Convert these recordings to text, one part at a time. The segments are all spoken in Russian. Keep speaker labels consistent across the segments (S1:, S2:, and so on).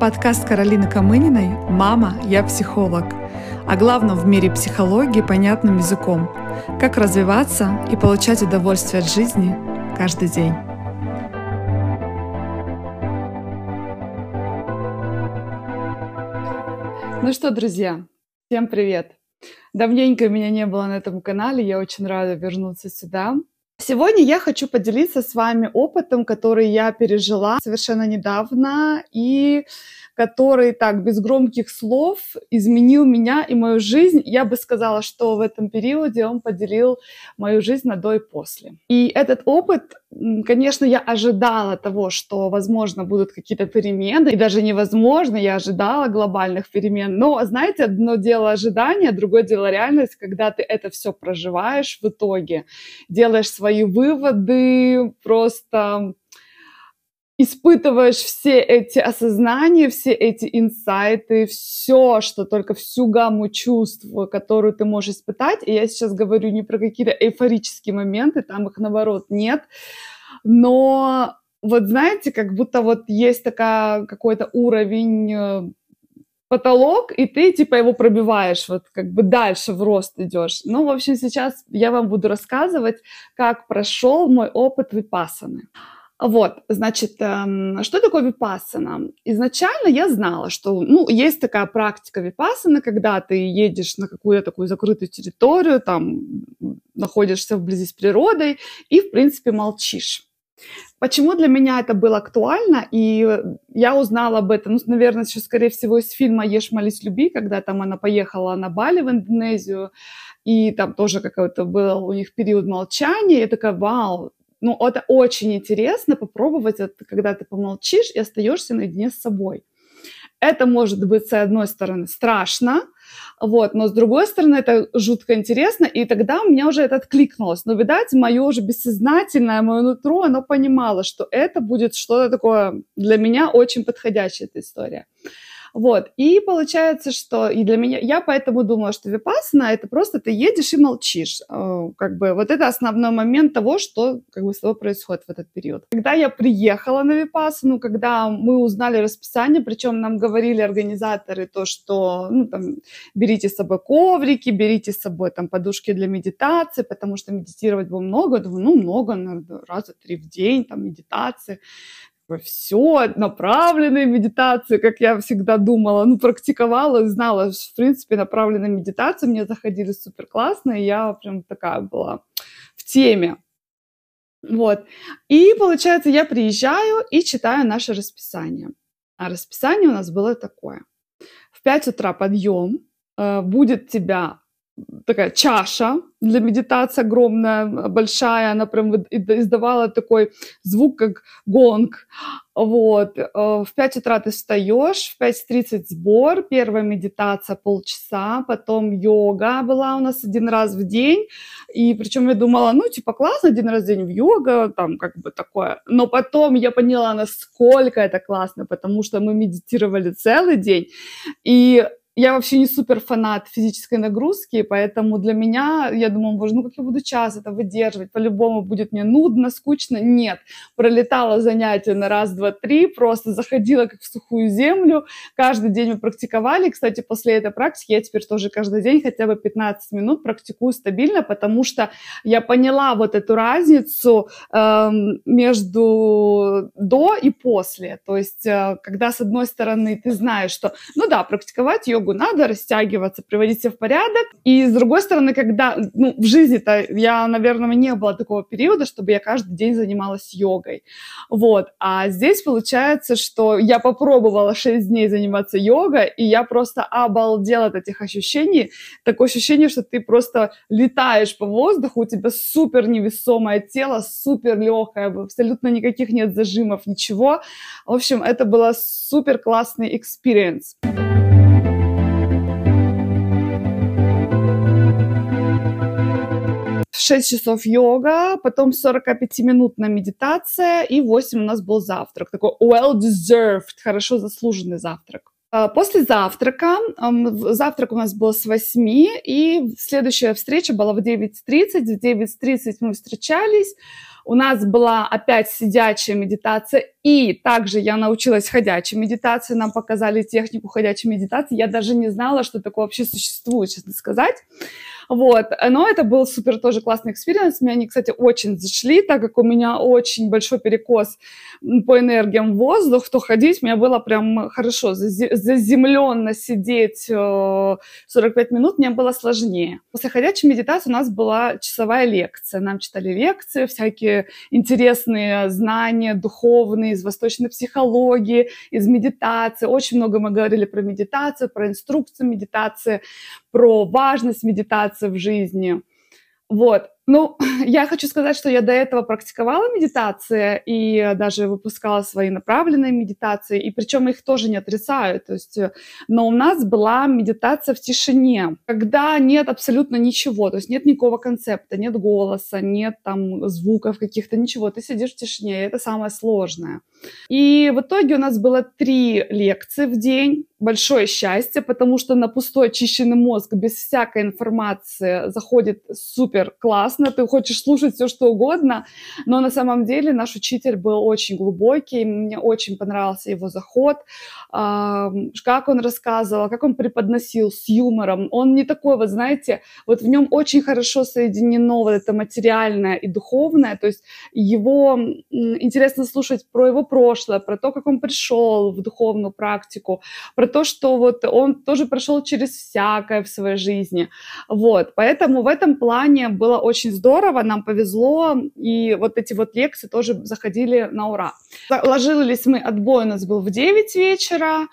S1: Подкаст Каролины Камыниной «Мама, я психолог». О главном в мире психологии понятным языком. Как развиваться и получать удовольствие от жизни каждый день. Ну что, друзья, всем привет! Давненько меня не было на этом канале, я очень рада вернуться сюда. Сегодня я хочу поделиться с вами опытом, который я пережила совершенно недавно и который так без громких слов изменил меня и мою жизнь. Я бы сказала, что в этом периоде он поделил мою жизнь на до и после. И этот опыт, конечно, я ожидала того, что, возможно, будут какие-то перемены, и даже невозможно, я ожидала глобальных перемен. Но, знаете, одно дело ожидания, другое дело реальность, когда ты это все проживаешь в итоге, делаешь свои выводы, просто испытываешь все эти осознания, все эти инсайты, все, что только всю гамму чувств, которую ты можешь испытать. И я сейчас говорю не про какие-то эйфорические моменты, там их наоборот нет, но вот знаете, как будто вот есть такая какой-то уровень э, потолок, и ты типа его пробиваешь, вот как бы дальше в рост идешь. Ну, в общем, сейчас я вам буду рассказывать, как прошел мой опыт випасаны. Вот, значит, эм, что такое випассана? Изначально я знала, что, ну, есть такая практика випассаны, когда ты едешь на какую-то такую закрытую территорию, там, находишься вблизи с природой и, в принципе, молчишь. Почему для меня это было актуально, и я узнала об этом, ну, наверное, еще, скорее всего, из фильма «Ешь, молись, люби», когда там она поехала на Бали в Индонезию, и там тоже какой-то был у них период молчания, я такая, вау, ну, это очень интересно попробовать, это, когда ты помолчишь и остаешься наедине с собой. Это может быть, с одной стороны, страшно, вот, но с другой стороны, это жутко интересно, и тогда у меня уже это откликнулось. Но, видать, мое уже бессознательное, мое нутро, оно понимало, что это будет что-то такое для меня очень подходящая эта история. Вот. И получается, что и для меня, я поэтому думала, что випассана это просто ты едешь и молчишь. Э, как бы вот это основной момент того, что как бы с тобой происходит в этот период. Когда я приехала на випассану, когда мы узнали расписание, причем нам говорили организаторы то, что ну, там, берите с собой коврики, берите с собой там подушки для медитации, потому что медитировать было много. Думаю, ну, много, раза три в день, там, медитации все, направленные медитации, как я всегда думала, ну, практиковала, знала, в принципе, направленные медитации мне заходили супер классно, и я прям такая была в теме. Вот. И, получается, я приезжаю и читаю наше расписание. А расписание у нас было такое. В 5 утра подъем, э, будет тебя такая чаша для медитации огромная, большая, она прям издавала такой звук, как гонг. Вот. Э, в 5 утра ты встаешь, в 5.30 сбор, первая медитация полчаса, потом йога была у нас один раз в день, и причем я думала, ну, типа, классно, один раз в день в йога, там, как бы такое. Но потом я поняла, насколько это классно, потому что мы медитировали целый день, и я вообще не супер фанат физической нагрузки, поэтому для меня, я думаю, боже, ну как я буду час это выдерживать, по-любому будет мне нудно, скучно. Нет, пролетала занятия на раз, два, три, просто заходила как в сухую землю, каждый день мы практиковали. Кстати, после этой практики я теперь тоже каждый день хотя бы 15 минут практикую стабильно, потому что я поняла вот эту разницу э, между до и после. То есть, э, когда с одной стороны ты знаешь, что, ну да, практиковать йогу йогу надо растягиваться, приводить себя в порядок. И с другой стороны, когда ну, в жизни-то я, наверное, не было такого периода, чтобы я каждый день занималась йогой. Вот. А здесь получается, что я попробовала 6 дней заниматься йогой, и я просто обалдела от этих ощущений. Такое ощущение, что ты просто летаешь по воздуху, у тебя супер невесомое тело, супер легкое, абсолютно никаких нет зажимов, ничего. В общем, это было супер классный experience. в 6 часов йога, потом 45-минутная медитация и 8 у нас был завтрак. Такой well-deserved, хорошо заслуженный завтрак. А, после завтрака, завтрак у нас был с 8, и следующая встреча была в 9.30. В 9.30 мы встречались, У нас была опять сидячая медитация, и также я научилась ходячей медитации, нам показали технику ходячей медитации. Я даже не знала, что такое вообще существует, честно сказать. Вот. Но это был супер тоже классный experience. Мне они, кстати, очень зашли, так как у меня очень большой перекос по энергиям воздух, то ходить мне было прям хорошо. Заземленно сидеть 45 э, минут мне было сложнее. После ходячей медитации у нас была часовая лекция. Нам читали лекции, всякие интересные знания духовные из восточной психологии, из медитации. Очень много мы говорили про медитацию, про инструкцию медитации, про важность медитации в жизни. Вот. Ну, я хочу сказать, что я до этого практиковала медитации и даже выпускала свои направленные медитации, и причем их тоже не отрицаю. То есть, э, но у нас была медитация в тишине, когда нет абсолютно ничего, то есть нет никакого концепта, нет голоса, нет там звуков каких-то, ничего. Ты сидишь в тишине, и это самое сложное. И в итоге у нас было три лекции в день. Большое счастье, потому что на пустой очищенный мозг без всякой информации заходит супер классно. Ты хочешь слушать все, что угодно, но на самом деле наш учитель был очень глубокий. Мне очень понравился его заход, как он рассказывал, как он преподносил с юмором. Он не такой, вот знаете, вот в нем очень хорошо соединено вот это материальное и духовное. То есть его интересно слушать про его прошлое, про то, как он пришел в духовную практику, про то, что вот он тоже прошел через всякое в своей жизни. Вот, поэтому в этом плане было очень здорово, нам повезло, и вот эти вот лекции тоже заходили на ура. Ложились мы, отбой у нас был в 9 вечера,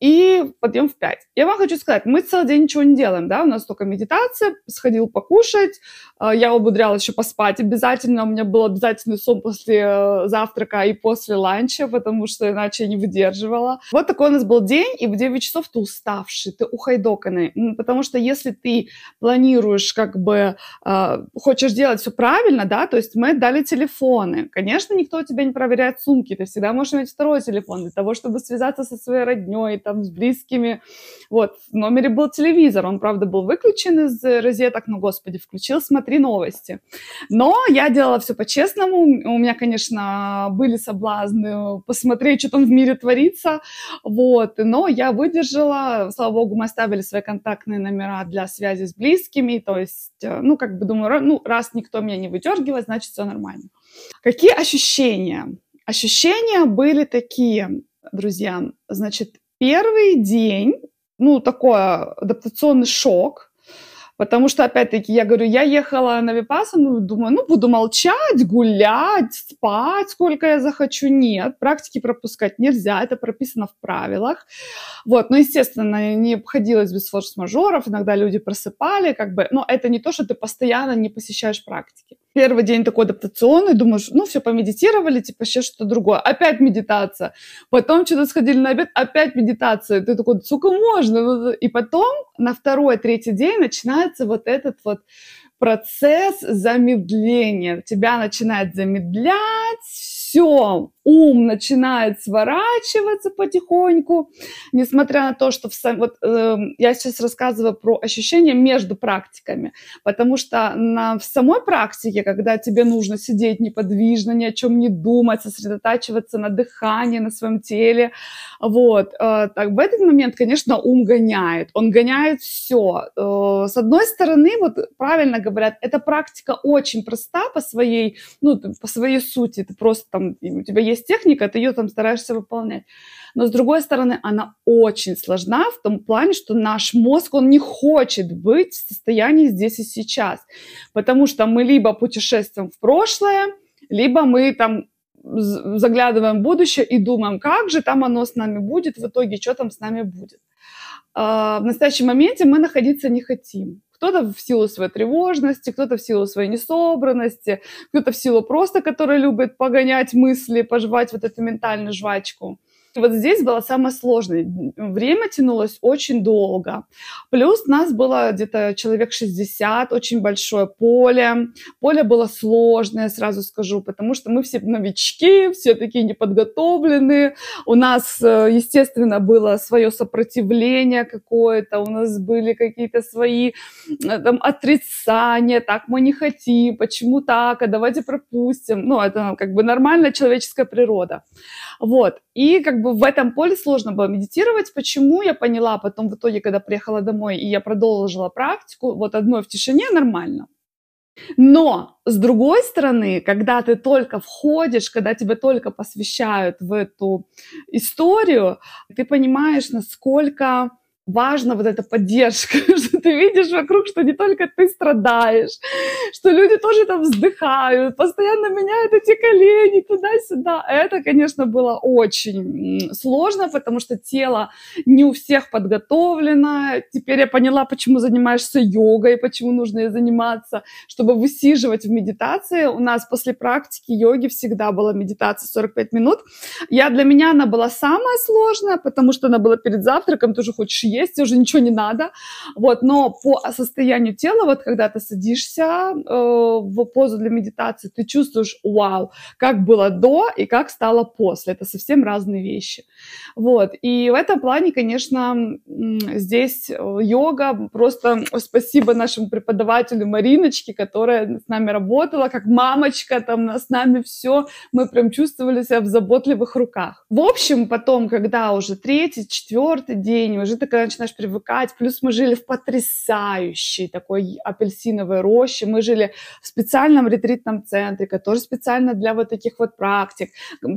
S1: и подъем в 5. Я вам хочу сказать, мы целый день ничего не делаем, да, у нас только медитация, сходил покушать, э, я умудрялась еще поспать обязательно, у меня был обязательный сон после э, завтрака и после ланча, потому что иначе я не выдерживала. Вот такой у нас был день, и в 9 часов ты уставший, ты ухайдоканный, потому что если ты планируешь, как бы, э, хочешь делать все правильно, да, то есть мы дали телефоны, конечно, никто тебя не проверяет сумки, ты всегда можешь иметь второй телефон для того, чтобы связаться со своей родней, там, с близкими. Вот, в номере был телевизор, он, правда, был выключен из розеток, но, господи, включил, смотри новости. Но я делала все по-честному, у меня, конечно, были соблазны посмотреть, что там в мире творится, вот, но я выдержала, слава богу, мы оставили свои контактные номера для связи с близкими, то есть, э, ну, как бы думаю, ну, раз никто меня не выдергивает, значит, все нормально. Какие ощущения? Ощущения были такие, друзья, значит, Первый день, ну, такой адаптационный шок, Потому что, опять-таки, я говорю, я ехала на Випассану, думаю, ну, буду молчать, гулять, спать, сколько я захочу. Нет, практики пропускать нельзя, это прописано в правилах. Вот, но, естественно, не обходилось без форс-мажоров, иногда люди просыпали, как бы, но это не то, что ты постоянно не посещаешь практики. Первый день такой адаптационный, думаешь, ну, все, помедитировали, типа, сейчас что-то другое. Опять медитация. Потом что-то сходили на обед, опять медитация. Ты такой, сука, можно. И потом на второй, третий день начинается вот этот вот процесс замедления. Тебя начинает замедлять, все, ум начинает сворачиваться потихоньку, несмотря на то, что в сам... вот, э, я сейчас рассказываю про ощущения между практиками, потому что на, в самой практике, когда тебе нужно сидеть неподвижно, ни о чем не думать, сосредотачиваться на дыхании, на своем теле, вот, э, так, в этот момент, конечно, ум гоняет, он гоняет все. Э, с одной стороны, вот правильно говорят, эта практика очень проста по своей, ну, по своей сути, ты просто там, у тебя есть есть техника, ты ее там стараешься выполнять. Но с другой стороны, она очень сложна в том плане, что наш мозг, он не хочет быть в состоянии здесь и сейчас. Потому что мы либо путешествуем в прошлое, либо мы там заглядываем в будущее и думаем, как же там оно с нами будет, в итоге что там с нами будет. А, в настоящем моменте мы находиться не хотим. Кто-то в силу своей тревожности, кто-то в силу своей несобранности, кто-то в силу просто, который любит погонять мысли, пожевать вот эту ментальную жвачку. Вот здесь было самое сложное. Время тянулось очень долго. Плюс нас было где-то человек 60, очень большое поле. Поле было сложное, сразу скажу, потому что мы все новички, все такие неподготовленные. У нас, э, естественно, было свое сопротивление какое-то, у нас были какие-то свои э, там, отрицания, так мы не хотим, почему так, а давайте пропустим. Ну, это как бы нормальная человеческая природа. Вот. И как бы в этом поле сложно было медитировать. Почему? Я поняла потом в итоге, когда приехала домой, и я продолжила практику, вот одной в тишине нормально. Но, с другой стороны, когда ты только входишь, когда тебя только посвящают в эту историю, ты понимаешь, насколько важна вот эта поддержка, что ты видишь вокруг, что не только ты страдаешь, что люди тоже там вздыхают, постоянно меняют эти колени туда-сюда. Это, конечно, было очень сложно, потому что тело не у всех подготовлено. Теперь я поняла, почему занимаешься йогой, почему нужно ей заниматься, чтобы высиживать в медитации. У нас после практики йоги всегда была медитация 45 минут. Я, для меня она была самая сложная, потому что она была перед завтраком, тоже хочешь есть, уже ничего не надо. Вот, но по состоянию тела, вот когда ты садишься э, в позу для медитации, ты чувствуешь, вау, как было до и как стало после. Это совсем разные вещи. Вот, и в этом плане, конечно, здесь э, йога, просто спасибо нашему преподавателю Мариночке, которая с нами работала, как мамочка, там с нами все, мы прям чувствовали себя в заботливых руках. В общем, потом, когда уже третий, четвертый день, уже такая начинаешь привыкать. Плюс мы жили в потрясающей такой апельсиновой роще. Мы жили в специальном ретритном центре, который специально для вот таких вот практик.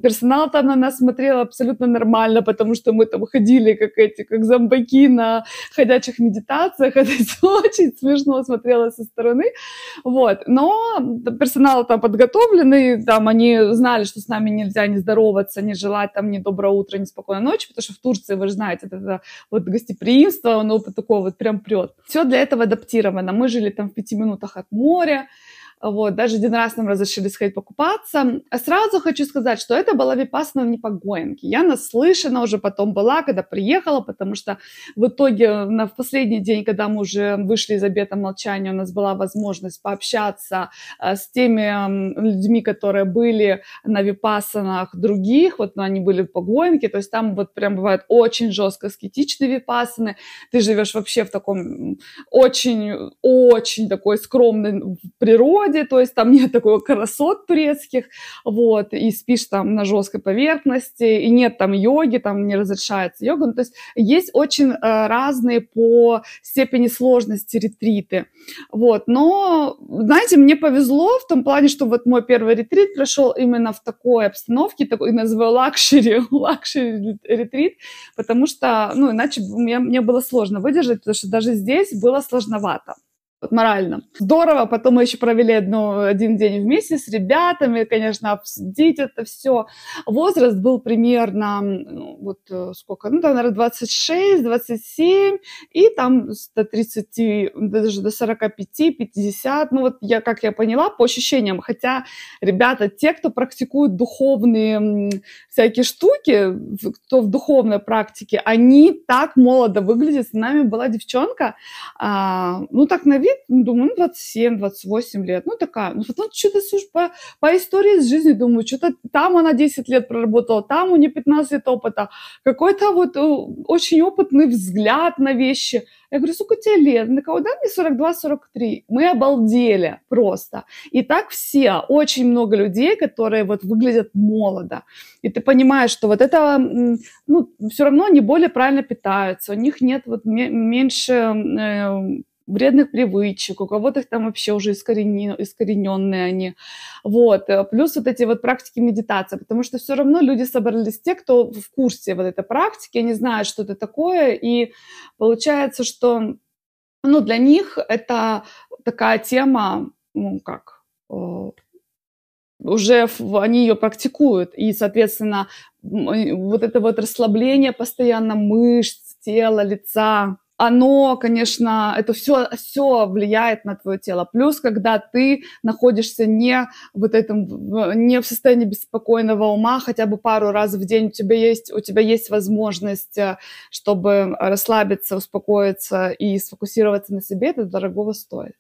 S1: Персонал там на нас смотрел абсолютно нормально, потому что мы там ходили как эти, как зомбаки на ходячих медитациях. Это очень смешно смотрело со стороны. Вот. Но персонал там подготовленный, там они знали, что с нами нельзя не здороваться, не желать там ни доброе утро, ни спокойной ночи, потому что в Турции, вы же знаете, это, это вот гостеприимство, оно вот такое вот прям прет. Все для этого адаптировано. Мы жили там в пяти минутах от моря, вот, даже один раз нам разрешили сходить покупаться. А сразу хочу сказать, что это была випасана не по Гоенке. Я наслышана уже потом была, когда приехала, потому что в итоге на в последний день, когда мы уже вышли из обета молчания, у нас была возможность пообщаться э, с теми людьми, которые были на випасанах других, вот но они были по Гоенке, то есть там вот прям бывают очень жестко аскетичные випасаны, ты живешь вообще в таком очень-очень такой скромной природе, природе, то есть там нет такого красот турецких, вот, и спишь там на жесткой поверхности, и нет там йоги, там не разрешается йога, ну, то есть есть очень э, разные по степени сложности ретриты, вот, но, знаете, мне повезло в том плане, что вот мой первый ретрит прошел именно в такой обстановке, такой, называю luxury, luxury ретрит, потому что, ну, иначе мне, мне было сложно выдержать, потому что даже здесь было сложновато морально. Здорово, потом мы еще провели одну, один день вместе с ребятами, конечно, обсудить это все. Возраст был примерно, ну, вот э, сколько, ну, там, наверное, 26, 27, и там до 30, даже до 45, 50, ну, вот я, как я поняла, по ощущениям, хотя ребята, те, кто практикуют духовные всякие штуки, кто в духовной практике, они так молодо выглядят. С нами была девчонка, а, ну, так на вид, ну, думаю, ну, 27-28 лет, ну, такая. Ну, потом что-то, слушай, по, по истории с жизни думаю, что-то там она 10 лет проработала, там у нее 15 лет опыта, какой-то вот э, очень опытный взгляд на вещи. Я говорю, сколько тебе лет? На кого? Да, мне 42-43. Мы обалдели просто. И так все, очень много людей, которые вот выглядят молодо. И ты понимаешь, что вот это, ну, все равно они более правильно питаются, у них нет вот меньше э, вредных привычек, у кого-то там вообще уже искорени, искорененные они. Вот. Э, плюс вот эти вот практики медитации, потому что все равно люди собрались те, кто в курсе вот этой практики, они знают, что это такое, и получается, что ну, для них это такая тема, ну, как, э, уже они ее практикуют, и, соответственно, вот это вот расслабление постоянно мышц, тела, лица, оно, конечно, это все, все влияет на твое тело. Плюс, когда ты находишься не, вот этом, не в состоянии беспокойного ума, хотя бы пару раз в день у тебя есть, у тебя есть возможность, э, чтобы расслабиться, успокоиться и сфокусироваться на себе, это дорогого стоит.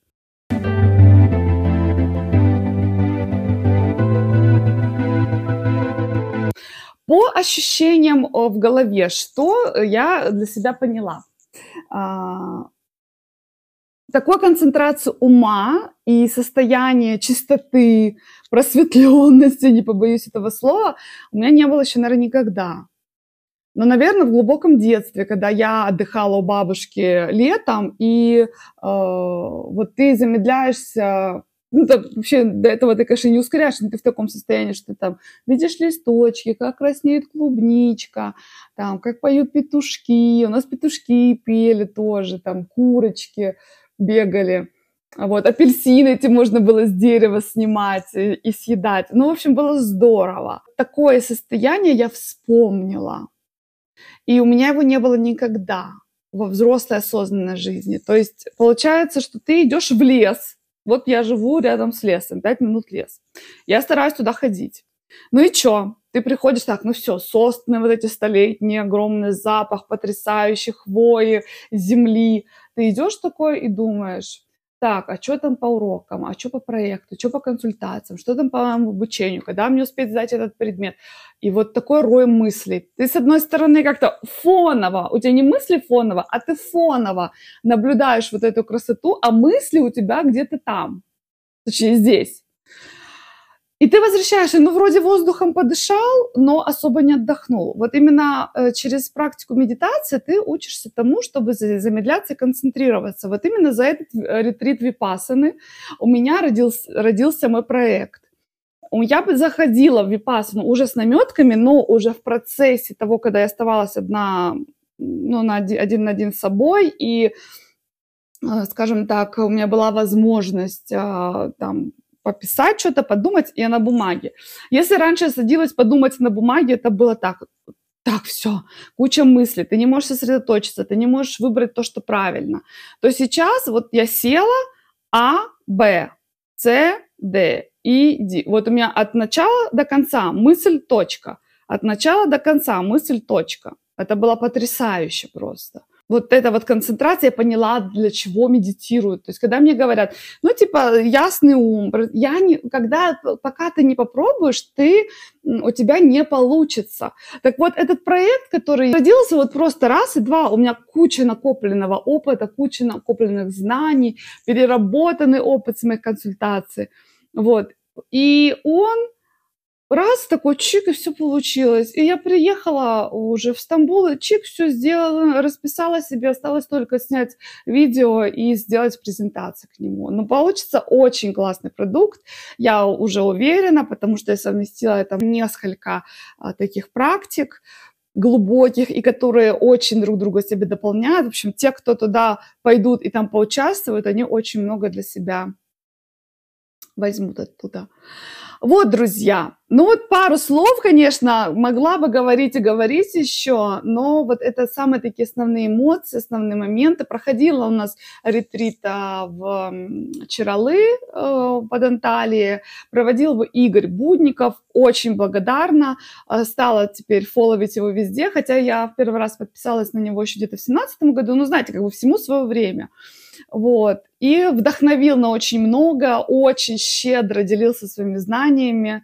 S1: По ощущениям в голове, что я для себя поняла? А, такой концентрации ума и состояние чистоты, просветленности, не побоюсь этого слова, у меня не было еще, наверное, никогда. Но, наверное, в глубоком детстве, когда я отдыхала у бабушки летом, и э, вот ты замедляешься ну, там, вообще до этого ты, конечно, не ускоряешь, но ты в таком состоянии, что ты там видишь листочки, как краснеет клубничка, там, как поют петушки, у нас петушки пели тоже, там, курочки бегали. Вот, апельсины эти можно было с дерева снимать и, и съедать. Ну, в общем, было здорово. Такое состояние я вспомнила. И у меня его не было никогда во взрослой осознанной жизни. То есть получается, что ты идешь в лес, вот я живу рядом с лесом, пять минут лес. Я стараюсь туда ходить. Ну и чё? Ты приходишь так, ну все, сосны вот эти столетние, огромный запах потрясающих хвои, земли. Ты идешь такой и думаешь, так, а что там по урокам, а что по проекту, что по консультациям, что там по обучению, когда мне успеть сдать этот предмет. И вот такой рой мыслей. Ты, с одной стороны, как-то фоново, у тебя не мысли фоново, а ты фоново наблюдаешь вот эту красоту, а мысли у тебя где-то там, точнее здесь. И ты возвращаешься, ну, вроде воздухом подышал, но особо не отдохнул. Вот именно э, через практику медитации ты учишься тому, чтобы замедляться и концентрироваться. Вот именно за этот э, ретрит випасаны у меня родился, родился мой проект. Я бы заходила в випасану уже с наметками, но уже в процессе того, когда я оставалась одна, ну, на один, один на один с собой, и, э, скажем так, у меня была возможность там пописать что-то, подумать и на бумаге. Если раньше я садилась подумать на бумаге, это было так, так, все, куча мыслей, ты не можешь сосредоточиться, ты не можешь выбрать то, что правильно. То сейчас вот я села, А, Б, С, Д, И, Д. Вот у меня от начала до конца мысль, точка. От начала до конца мысль, точка. Это было потрясающе просто вот эта вот концентрация, я поняла, для чего медитируют. То есть, когда мне говорят, ну, типа, ясный ум, я не, когда, пока ты не попробуешь, ты, у тебя не получится. Так вот, этот проект, который родился вот просто раз и два, у меня куча накопленного опыта, куча накопленных знаний, переработанный опыт с моих консультаций. Вот. И он раз такой чик, и все получилось. И я приехала уже в Стамбул, и чик, все сделала, расписала себе, осталось только снять видео и сделать презентацию к нему. Но получится очень классный продукт, я уже уверена, потому что я совместила это несколько а, таких практик, глубоких и которые очень друг друга себе дополняют. В общем, те, кто туда пойдут и там поучаствуют, они очень много для себя возьмут оттуда. Вот, друзья, ну вот пару слов, конечно, могла бы говорить и говорить еще, но вот это самые такие основные эмоции, основные моменты. Проходила у нас ретрит в Чаралы э, под Анталией, проводил его Игорь Будников, очень благодарна, э, стала теперь фолловить его везде, хотя я в первый раз подписалась на него еще где-то в семнадцатом году, ну, знаете, как бы всему свое время. Вот. И вдохновил на очень много, очень щедро делился своими знаниями.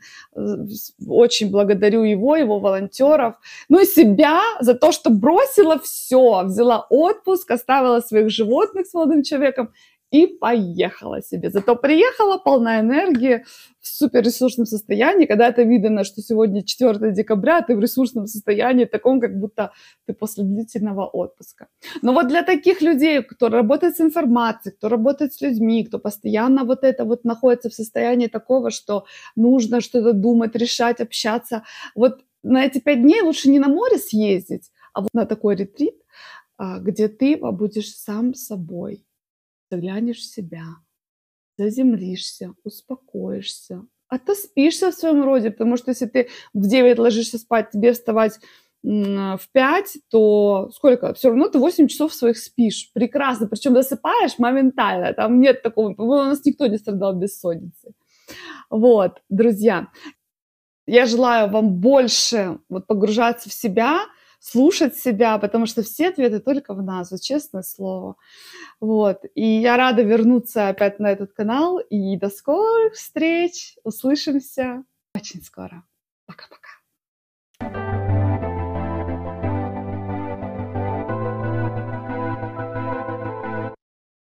S1: Очень благодарю его, его волонтеров. Ну и себя за то, что бросила все, взяла отпуск, оставила своих животных с молодым человеком и поехала себе. Зато приехала полна энергии, в суперресурсном состоянии, когда это видно, что сегодня 4 декабря, ты в ресурсном состоянии, таком, как будто ты после длительного отпуска. Но вот для таких людей, кто работает с информацией, кто работает с людьми, кто постоянно вот это вот находится в состоянии такого, что нужно что-то думать, решать, общаться, вот на эти пять дней лучше не на море съездить, а вот на такой ретрит, а, где ты побудешь сам собой, заглянешь в себя, заземлишься, успокоишься, а то спишься в своем роде, потому что если ты в 9 ложишься спать, тебе вставать в 5, то сколько? Все равно ты 8 часов своих спишь. Прекрасно. Причем засыпаешь моментально. Там нет такого. У нас никто не страдал бессонницей. Вот, друзья. Я желаю вам больше вот погружаться в себя, слушать себя, потому что все ответы только в нас, вот честное слово. Вот. И я рада вернуться опять на этот канал. И до скорых встреч. Услышимся очень скоро. Пока-пока.